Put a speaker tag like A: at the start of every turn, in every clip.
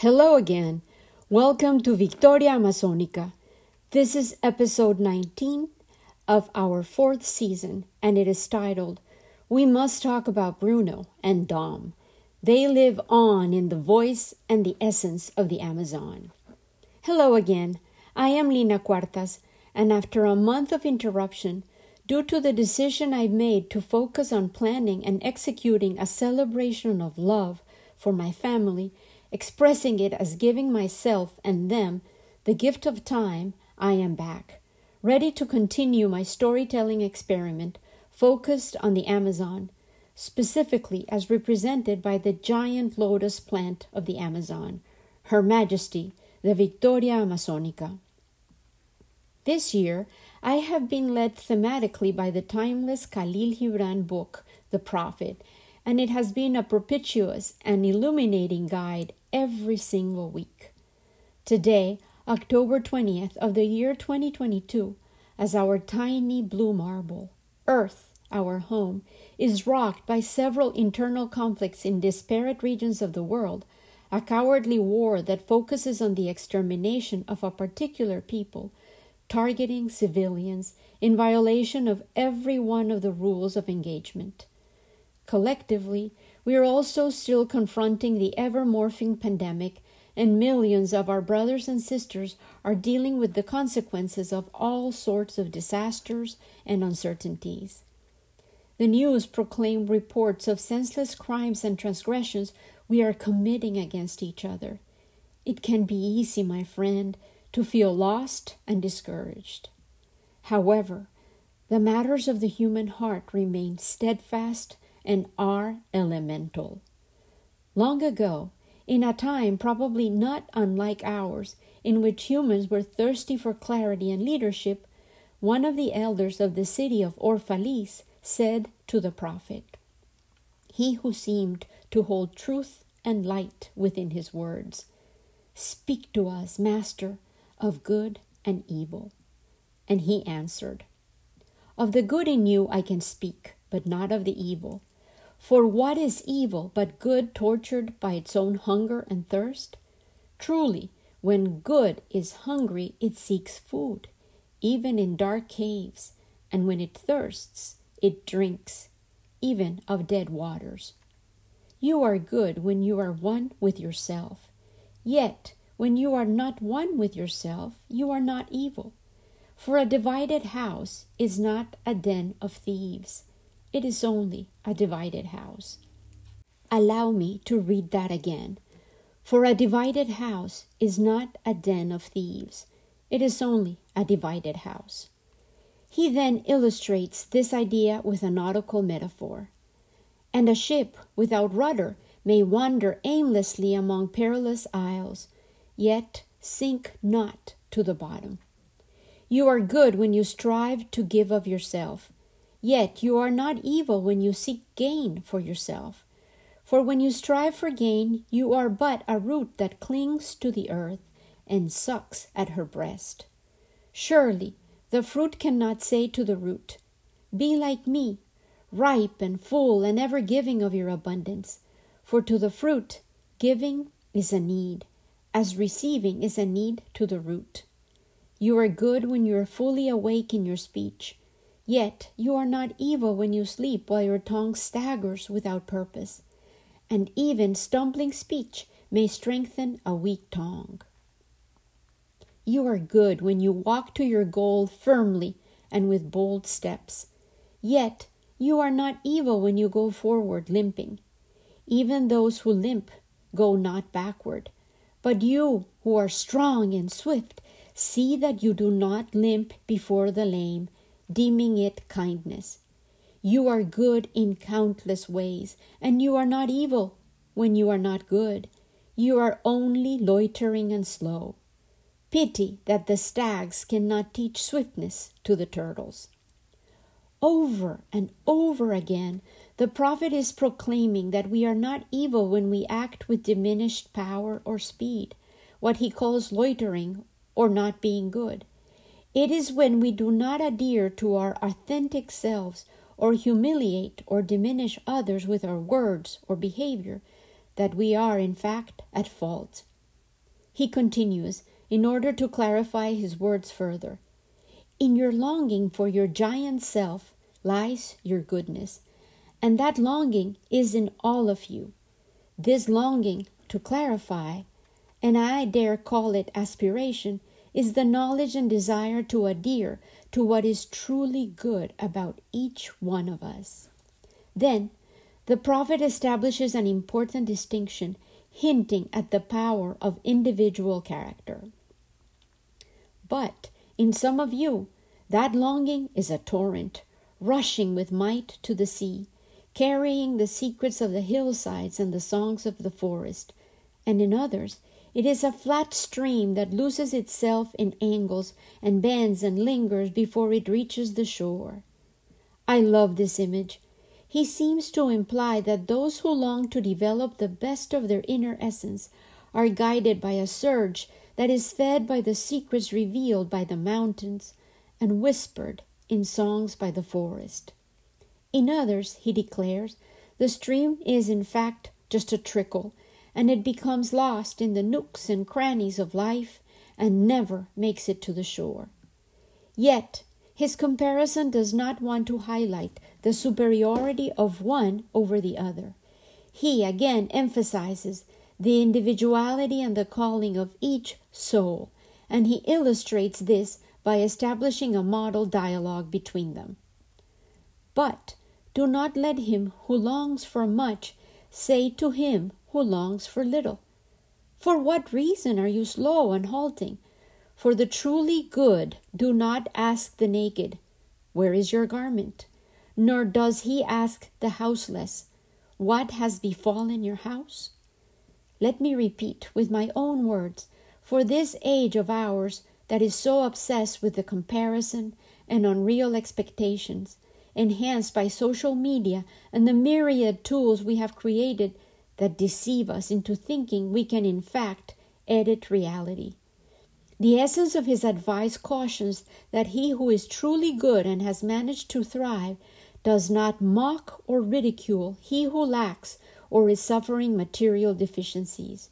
A: Hello again. Welcome to Victoria Amazonica. This is episode 19 of our fourth season, and it is titled We Must Talk About Bruno and Dom. They live on in the voice and the essence of the Amazon. Hello again. I am Lina Cuartas, and after a month of interruption, due to the decision I made to focus on planning and executing a celebration of love for my family expressing it as giving myself and them the gift of time, I am back, ready to continue my storytelling experiment focused on the Amazon, specifically as represented by the giant lotus plant of the Amazon, Her Majesty, the Victoria Amazonica. This year, I have been led thematically by the timeless Khalil Gibran book, The Prophet, and it has been a propitious and illuminating guide every single week. Today, October 20th of the year 2022, as our tiny blue marble, Earth, our home, is rocked by several internal conflicts in disparate regions of the world, a cowardly war that focuses on the extermination of a particular people, targeting civilians in violation of every one of the rules of engagement. Collectively, we are also still confronting the ever morphing pandemic, and millions of our brothers and sisters are dealing with the consequences of all sorts of disasters and uncertainties. The news proclaim reports of senseless crimes and transgressions we are committing against each other. It can be easy, my friend, to feel lost and discouraged. However, the matters of the human heart remain steadfast and are elemental. Long ago, in a time probably not unlike ours, in which humans were thirsty for clarity and leadership, one of the elders of the city of Orphalese said to the prophet, He who seemed to hold truth and light within his words, Speak to us, Master, of good and evil. And he answered, Of the good in you I can speak, but not of the evil. For what is evil but good tortured by its own hunger and thirst? Truly, when good is hungry, it seeks food, even in dark caves, and when it thirsts, it drinks, even of dead waters. You are good when you are one with yourself. Yet, when you are not one with yourself, you are not evil. For a divided house is not a den of thieves it is only a divided house. Allow me to read that again. For a divided house is not a den of thieves, it is only a divided house. He then illustrates this idea with a nautical metaphor. And a ship without rudder may wander aimlessly among perilous isles, yet sink not to the bottom. You are good when you strive to give of yourself, Yet you are not evil when you seek gain for yourself. For when you strive for gain, you are but a root that clings to the earth and sucks at her breast. Surely the fruit cannot say to the root, Be like me, ripe and full and ever giving of your abundance. For to the fruit, giving is a need, as receiving is a need to the root. You are good when you are fully awake in your speech Yet you are not evil when you sleep while your tongue staggers without purpose, and even stumbling speech may strengthen a weak tongue. You are good when you walk to your goal firmly and with bold steps. Yet you are not evil when you go forward limping. Even those who limp go not backward. But you who are strong and swift, see that you do not limp before the lame, deeming it kindness. You are good in countless ways, and you are not evil when you are not good. You are only loitering and slow. Pity that the stags cannot teach swiftness to the turtles. Over and over again, the prophet is proclaiming that we are not evil when we act with diminished power or speed, what he calls loitering or not being good. It is when we do not adhere to our authentic selves or humiliate or diminish others with our words or behavior that we are, in fact, at fault. He continues in order to clarify his words further. In your longing for your giant self lies your goodness, and that longing is in all of you. This longing, to clarify, and I dare call it aspiration, is the knowledge and desire to adhere to what is truly good about each one of us. Then, the prophet establishes an important distinction, hinting at the power of individual character. But in some of you, that longing is a torrent, rushing with might to the sea, carrying the secrets of the hillsides and the songs of the forest. And in others, it is a flat stream that loses itself in angles and bends and lingers before it reaches the shore. I love this image. He seems to imply that those who long to develop the best of their inner essence are guided by a surge that is fed by the secrets revealed by the mountains and whispered in songs by the forest. In others, he declares, the stream is in fact just a trickle and it becomes lost in the nooks and crannies of life and never makes it to the shore. Yet, his comparison does not want to highlight the superiority of one over the other. He again emphasizes the individuality and the calling of each soul, and he illustrates this by establishing a model dialogue between them. But do not let him who longs for much say to him who longs for little. For what reason are you slow and halting? For the truly good do not ask the naked, Where is your garment? Nor does he ask the houseless, What has befallen your house? Let me repeat with my own words, for this age of ours that is so obsessed with the comparison and unreal expectations, enhanced by social media and the myriad tools we have created that deceive us into thinking we can, in fact, edit reality. The essence of his advice cautions that he who is truly good and has managed to thrive does not mock or ridicule he who lacks or is suffering material deficiencies.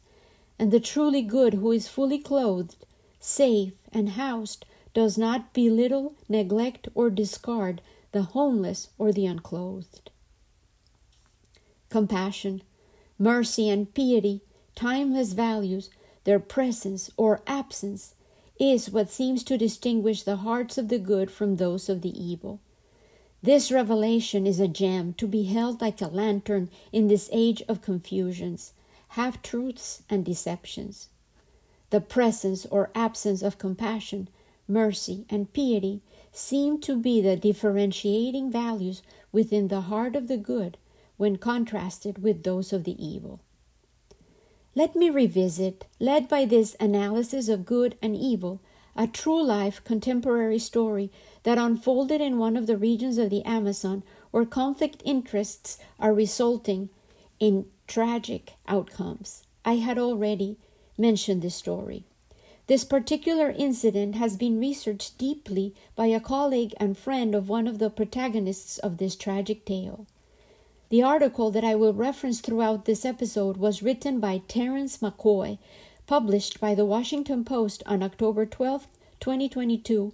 A: And the truly good who is fully clothed, safe, and housed does not belittle, neglect, or discard the homeless or the unclothed. Compassion mercy, and piety, timeless values, their presence or absence, is what seems to distinguish the hearts of the good from those of the evil. This revelation is a gem to be held like a lantern in this age of confusions, half truths, and deceptions. The presence or absence of compassion, mercy, and piety seem to be the differentiating values within the heart of the good when contrasted with those of the evil. Let me revisit, led by this analysis of good and evil, a true life contemporary story that unfolded in one of the regions of the Amazon where conflict interests are resulting in tragic outcomes. I had already mentioned this story. This particular incident has been researched deeply by a colleague and friend of one of the protagonists of this tragic tale. The article that I will reference throughout this episode was written by Terence McCoy, published by the Washington Post on October 12, 2022,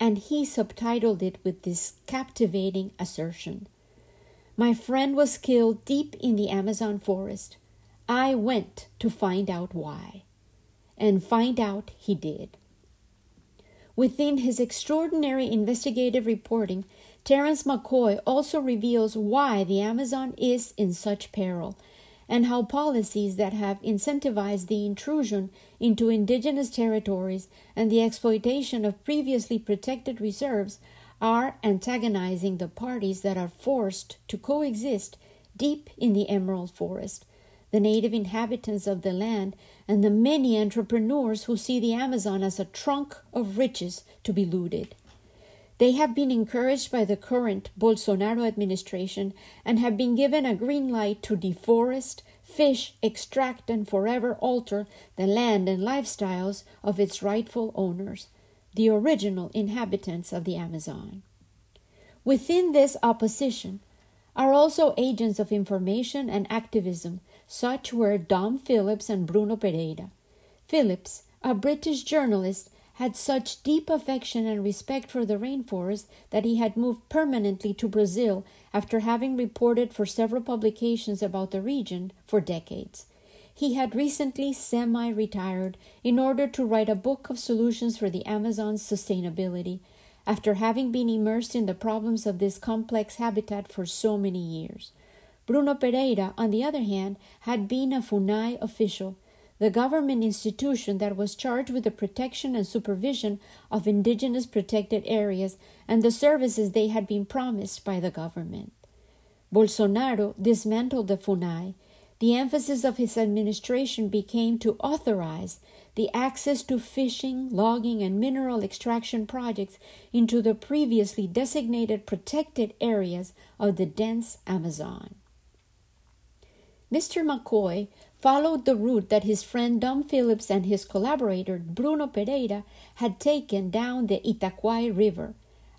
A: and he subtitled it with this captivating assertion My friend was killed deep in the Amazon forest. I went to find out why. And find out he did. Within his extraordinary investigative reporting, Terence McCoy also reveals why the Amazon is in such peril and how policies that have incentivized the intrusion into indigenous territories and the exploitation of previously protected reserves are antagonizing the parties that are forced to coexist deep in the emerald forest, the native inhabitants of the land, and the many entrepreneurs who see the Amazon as a trunk of riches to be looted. They have been encouraged by the current Bolsonaro administration and have been given a green light to deforest, fish, extract, and forever alter the land and lifestyles of its rightful owners, the original inhabitants of the Amazon. Within this opposition are also agents of information and activism, such were Dom Phillips and Bruno Pereira. Phillips, a British journalist, had such deep affection and respect for the rainforest that he had moved permanently to Brazil after having reported for several publications about the region for decades. He had recently semi retired in order to write a book of solutions for the Amazon's sustainability after having been immersed in the problems of this complex habitat for so many years. Bruno Pereira, on the other hand, had been a FUNAI official, the government institution that was charged with the protection and supervision of indigenous protected areas and the services they had been promised by the government. Bolsonaro dismantled the FUNAI. The emphasis of his administration became to authorize the access to fishing, logging, and mineral extraction projects into the previously designated protected areas of the dense Amazon. Mr. McCoy followed the route that his friend Dom Phillips and his collaborator Bruno Pereira had taken down the Itaquai River,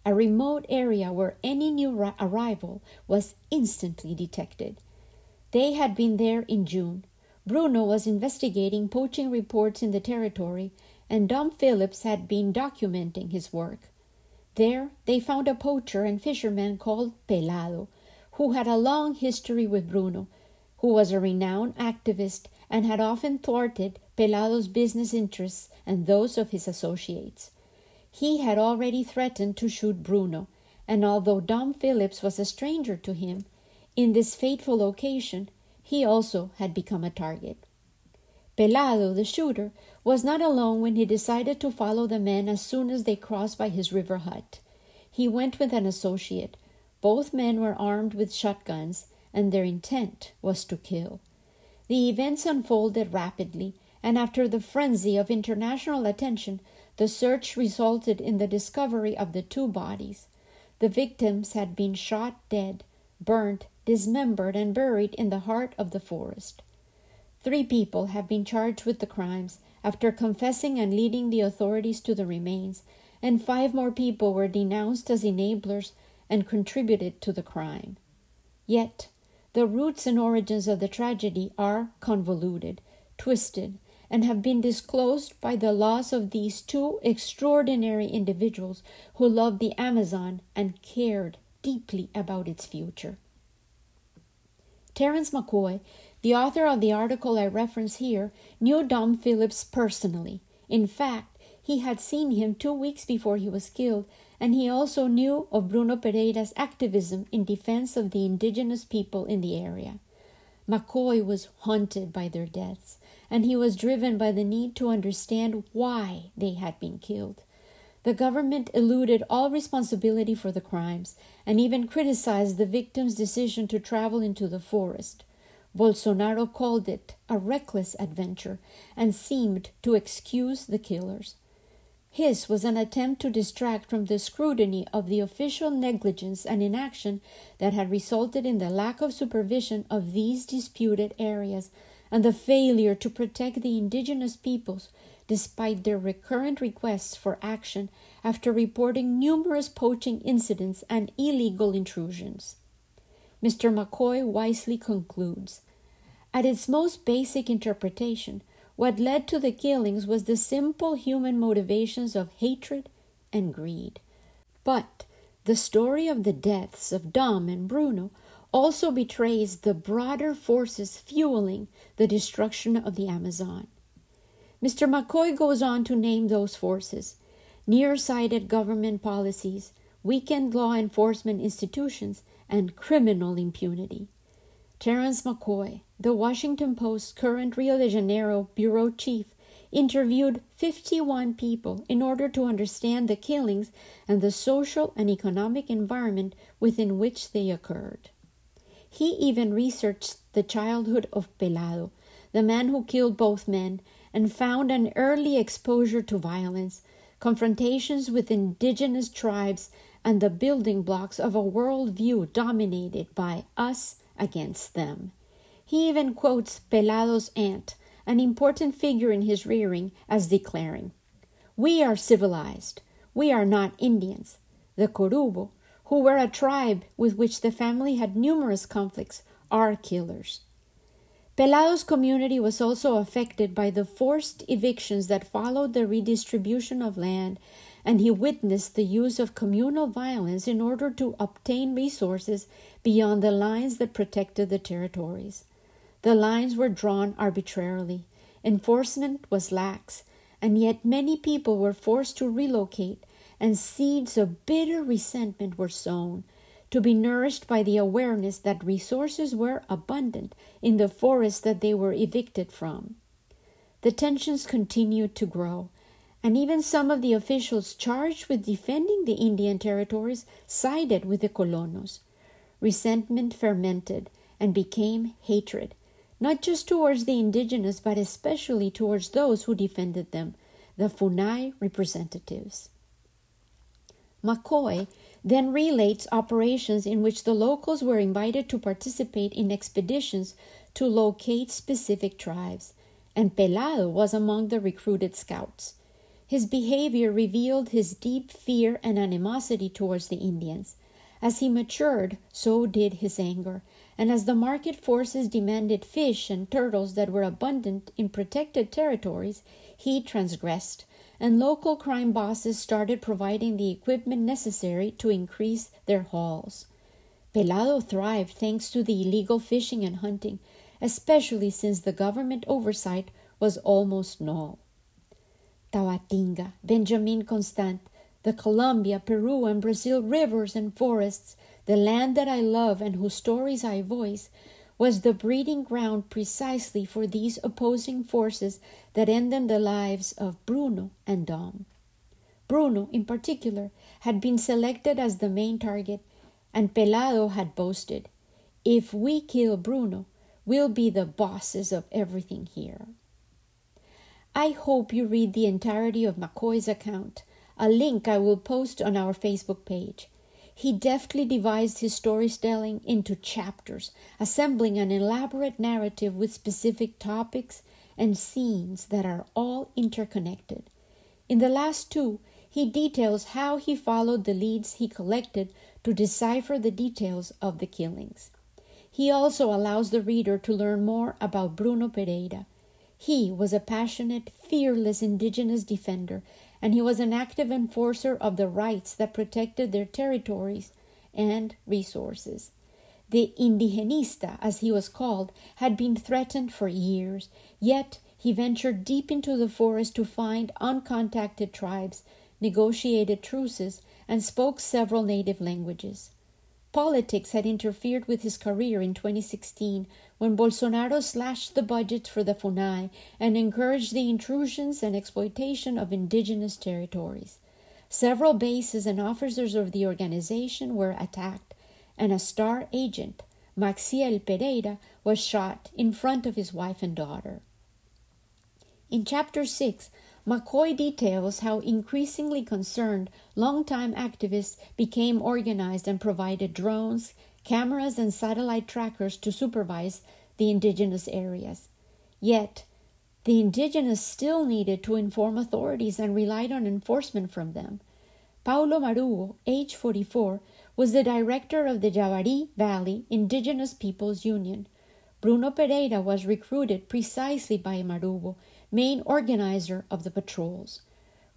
A: a remote area where any new arrival was instantly detected. They had been there in June, Bruno was investigating poaching reports in the territory, and Dom Phillips had been documenting his work. There they found a poacher and fisherman called Pelado, who had a long history with Bruno, who was a renowned activist and had often thwarted Pelado's business interests and those of his associates. He had already threatened to shoot Bruno, and although Dom Phillips was a stranger to him, in this fateful occasion he also had become a target. Pelado, the shooter, was not alone when he decided to follow the men as soon as they crossed by his river hut. He went with an associate. Both men were armed with shotguns, and their intent was to kill. The events unfolded rapidly, and after the frenzy of international attention, the search resulted in the discovery of the two bodies. The victims had been shot dead, burnt, dismembered, and buried in the heart of the forest. Three people have been charged with the crimes after confessing and leading the authorities to the remains, and five more people were denounced as enablers and contributed to the crime. Yet, the roots and origins of the tragedy are convoluted, twisted, and have been disclosed by the loss of these two extraordinary individuals who loved the Amazon and cared deeply about its future. Terence McCoy, the author of the article I reference here, knew Dom Phillips personally. In fact, he had seen him two weeks before he was killed, and he also knew of Bruno Pereira's activism in defense of the indigenous people in the area. McCoy was haunted by their deaths, and he was driven by the need to understand why they had been killed. The government eluded all responsibility for the crimes and even criticized the victims' decision to travel into the forest. Bolsonaro called it a reckless adventure and seemed to excuse the killers. His was an attempt to distract from the scrutiny of the official negligence and inaction that had resulted in the lack of supervision of these disputed areas and the failure to protect the indigenous peoples despite their recurrent requests for action after reporting numerous poaching incidents and illegal intrusions. Mr. McCoy wisely concludes At its most basic interpretation, what led to the killings was the simple human motivations of hatred and greed. But the story of the deaths of Dom and Bruno also betrays the broader forces fueling the destruction of the Amazon. Mr. McCoy goes on to name those forces nearsighted government policies, weakened law enforcement institutions, and criminal impunity. Terence McCoy, the Washington Post's current Rio de Janeiro bureau chief, interviewed 51 people in order to understand the killings and the social and economic environment within which they occurred. He even researched the childhood of Pelado, the man who killed both men, and found an early exposure to violence, confrontations with indigenous tribes, and the building blocks of a worldview dominated by us against them. He even quotes Pelado's aunt, an important figure in his rearing, as declaring, We are civilized. We are not Indians. The Korubo, who were a tribe with which the family had numerous conflicts, are killers. Pelado's community was also affected by the forced evictions that followed the redistribution of land, and he witnessed the use of communal violence in order to obtain resources beyond the lines that protected the territories. The lines were drawn arbitrarily, enforcement was lax, and yet many people were forced to relocate, and seeds of bitter resentment were sown to be nourished by the awareness that resources were abundant in the forests that they were evicted from. The tensions continued to grow, and even some of the officials charged with defending the Indian territories sided with the colonos. Resentment fermented and became hatred, not just towards the indigenous, but especially towards those who defended them, the Funai representatives. McCoy then relates operations in which the locals were invited to participate in expeditions to locate specific tribes, and Pelado was among the recruited scouts. His behavior revealed his deep fear and animosity towards the Indians. As he matured, so did his anger, and as the market forces demanded fish and turtles that were abundant in protected territories, he transgressed and local crime bosses started providing the equipment necessary to increase their hauls. Pelado thrived thanks to the illegal fishing and hunting, especially since the government oversight was almost null. Tabatinga, Benjamin Constant, the Colombia, Peru, and Brazil rivers and forests, the land that I love and whose stories I voice, was the breeding ground precisely for these opposing forces that ended the lives of Bruno and Dom. Bruno, in particular, had been selected as the main target, and Pelado had boasted, If we kill Bruno, we'll be the bosses of everything here. I hope you read the entirety of McCoy's account, a link I will post on our Facebook page. He deftly devised his storytelling into chapters, assembling an elaborate narrative with specific topics and scenes that are all interconnected. In the last two, he details how he followed the leads he collected to decipher the details of the killings. He also allows the reader to learn more about Bruno Pereira. He was a passionate, fearless indigenous defender and he was an active enforcer of the rights that protected their territories and resources. The indigenista, as he was called, had been threatened for years, yet he ventured deep into the forest to find uncontacted tribes, negotiated truces, and spoke several native languages. Politics had interfered with his career in 2016 when Bolsonaro slashed the budget for the FUNAI and encouraged the intrusions and exploitation of indigenous territories. Several bases and officers of the organization were attacked, and a star agent, Maxciel Pereira, was shot in front of his wife and daughter. In chapter 6, McCoy details how increasingly concerned longtime activists became organized and provided drones, cameras, and satellite trackers to supervise the indigenous areas. Yet, the indigenous still needed to inform authorities and relied on enforcement from them. Paulo Marubo, age 44, was the director of the Javari Valley Indigenous Peoples Union. Bruno Pereira was recruited precisely by Marubo main organizer of the patrols.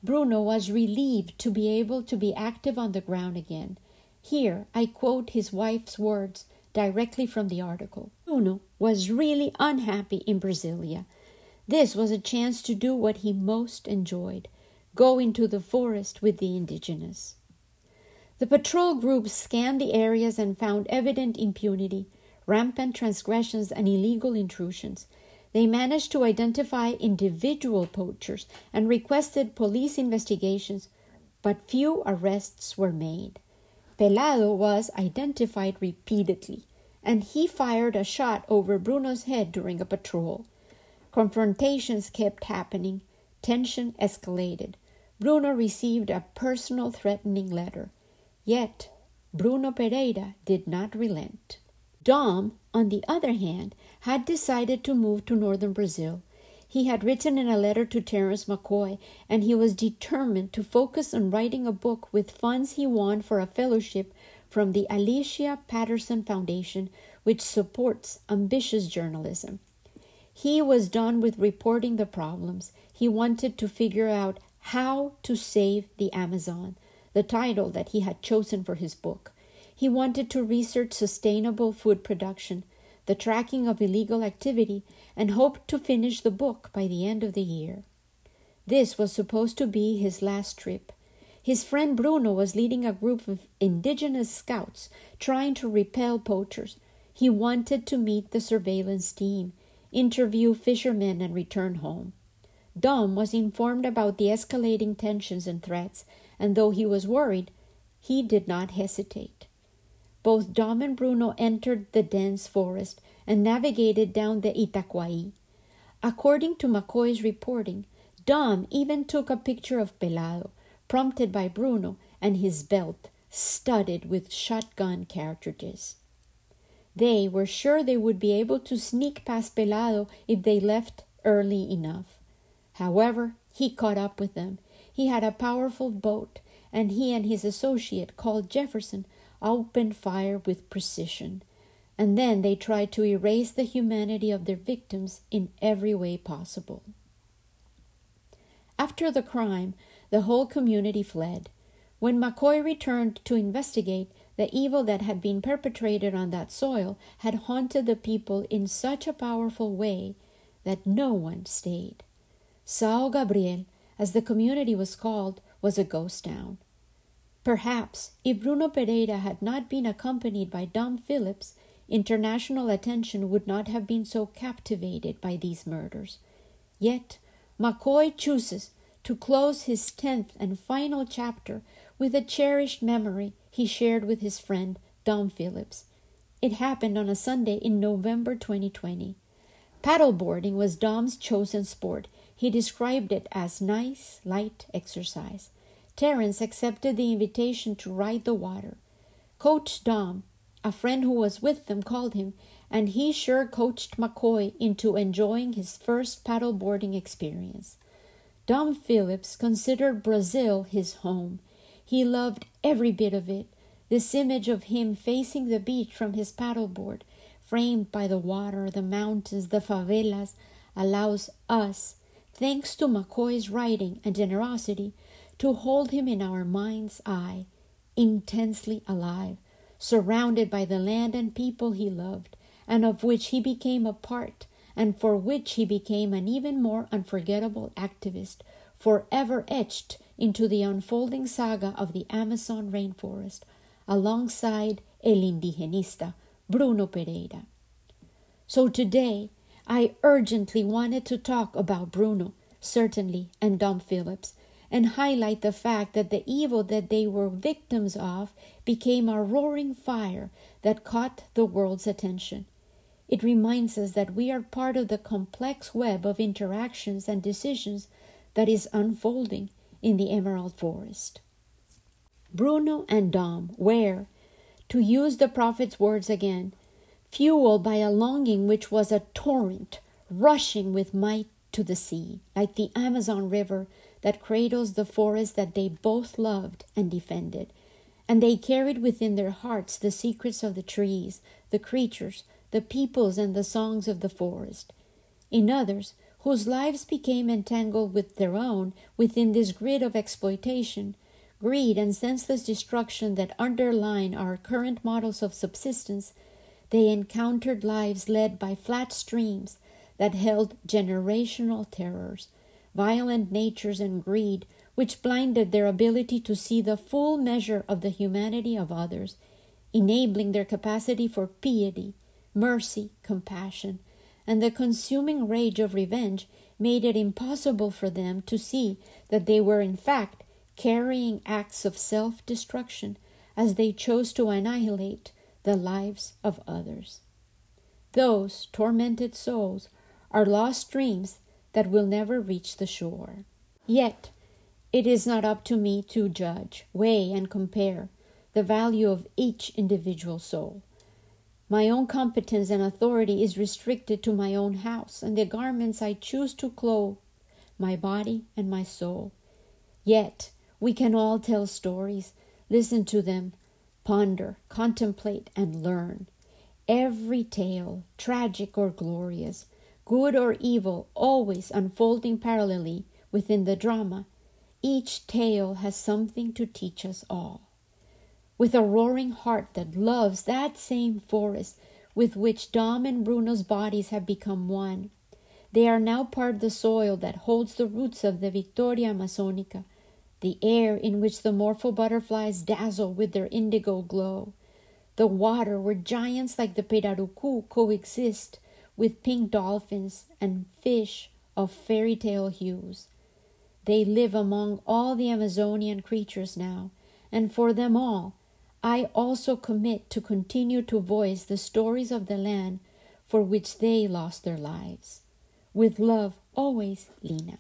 A: Bruno was relieved to be able to be active on the ground again. Here I quote his wife's words directly from the article. Bruno was really unhappy in Brasilia. This was a chance to do what he most enjoyed go into the forest with the indigenous. The patrol groups scanned the areas and found evident impunity, rampant transgressions, and illegal intrusions. They managed to identify individual poachers and requested police investigations, but few arrests were made. Pelado was identified repeatedly, and he fired a shot over Bruno's head during a patrol. Confrontations kept happening, tension escalated. Bruno received a personal threatening letter. Yet, Bruno Pereira did not relent. Dom, on the other hand, had decided to move to northern Brazil. He had written in a letter to Terence McCoy, and he was determined to focus on writing a book with funds he won for a fellowship from the Alicia Patterson Foundation, which supports ambitious journalism. He was done with reporting the problems. He wanted to figure out how to save the Amazon, the title that he had chosen for his book. He wanted to research sustainable food production, the tracking of illegal activity, and hoped to finish the book by the end of the year. This was supposed to be his last trip. His friend Bruno was leading a group of indigenous scouts trying to repel poachers. He wanted to meet the surveillance team, interview fishermen, and return home. Dom was informed about the escalating tensions and threats, and though he was worried, he did not hesitate. Both Dom and Bruno entered the dense forest and navigated down the Itaquai. According to McCoy's reporting, Dom even took a picture of Pelado, prompted by Bruno, and his belt studded with shotgun cartridges. They were sure they would be able to sneak past Pelado if they left early enough. However, he caught up with them. He had a powerful boat, and he and his associate, called Jefferson, opened fire with precision. And then they tried to erase the humanity of their victims in every way possible. After the crime, the whole community fled. When McCoy returned to investigate, the evil that had been perpetrated on that soil had haunted the people in such a powerful way that no one stayed. Sao Gabriel, as the community was called, was a ghost town. Perhaps if Bruno Pereira had not been accompanied by Dom Phillips, international attention would not have been so captivated by these murders. Yet McCoy chooses to close his tenth and final chapter with a cherished memory he shared with his friend Dom Phillips. It happened on a Sunday in November 2020. Paddleboarding was Dom's chosen sport. He described it as nice, light exercise. Terence accepted the invitation to ride the water. Coach Dom, a friend who was with them, called him, and he sure coached McCoy into enjoying his first paddleboarding experience. Dom Phillips considered Brazil his home. He loved every bit of it. This image of him facing the beach from his paddleboard, framed by the water, the mountains, the favelas, allows us, thanks to McCoy's writing and generosity, to hold him in our mind's eye, intensely alive, surrounded by the land and people he loved, and of which he became a part and for which he became an even more unforgettable activist, forever etched into the unfolding saga of the Amazon rainforest, alongside El Indigenista, Bruno Pereira. So today, I urgently wanted to talk about Bruno, certainly, and Dom Phillips, and highlight the fact that the evil that they were victims of became a roaring fire that caught the world's attention. It reminds us that we are part of the complex web of interactions and decisions that is unfolding in the Emerald Forest. Bruno and Dom were, to use the prophet's words again, fueled by a longing which was a torrent rushing with might to the sea, like the Amazon River that cradles the forest that they both loved and defended. And they carried within their hearts the secrets of the trees, the creatures, the peoples and the songs of the forest. In others, whose lives became entangled with their own within this grid of exploitation, greed, and senseless destruction that underline our current models of subsistence, they encountered lives led by flat streams that held generational terrors, violent natures, and greed which blinded their ability to see the full measure of the humanity of others, enabling their capacity for piety mercy, compassion, and the consuming rage of revenge made it impossible for them to see that they were in fact carrying acts of self destruction as they chose to annihilate the lives of others. Those tormented souls are lost dreams that will never reach the shore. Yet, it is not up to me to judge, weigh, and compare the value of each individual soul. My own competence and authority is restricted to my own house and the garments I choose to clothe my body and my soul. Yet we can all tell stories, listen to them, ponder, contemplate, and learn. Every tale, tragic or glorious, good or evil always unfolding parallelly within the drama, each tale has something to teach us all. With a roaring heart that loves that same forest with which Dom and Bruno's bodies have become one, they are now part of the soil that holds the roots of the Victoria Amazonica, the air in which the morpho butterflies dazzle with their indigo glow, the water where giants like the Pirarucu coexist with pink dolphins and fish of fairy tale hues. They live among all the Amazonian creatures now, and for them all, I also commit to continue to voice the stories of the land for which they lost their lives. With love, always, Lena.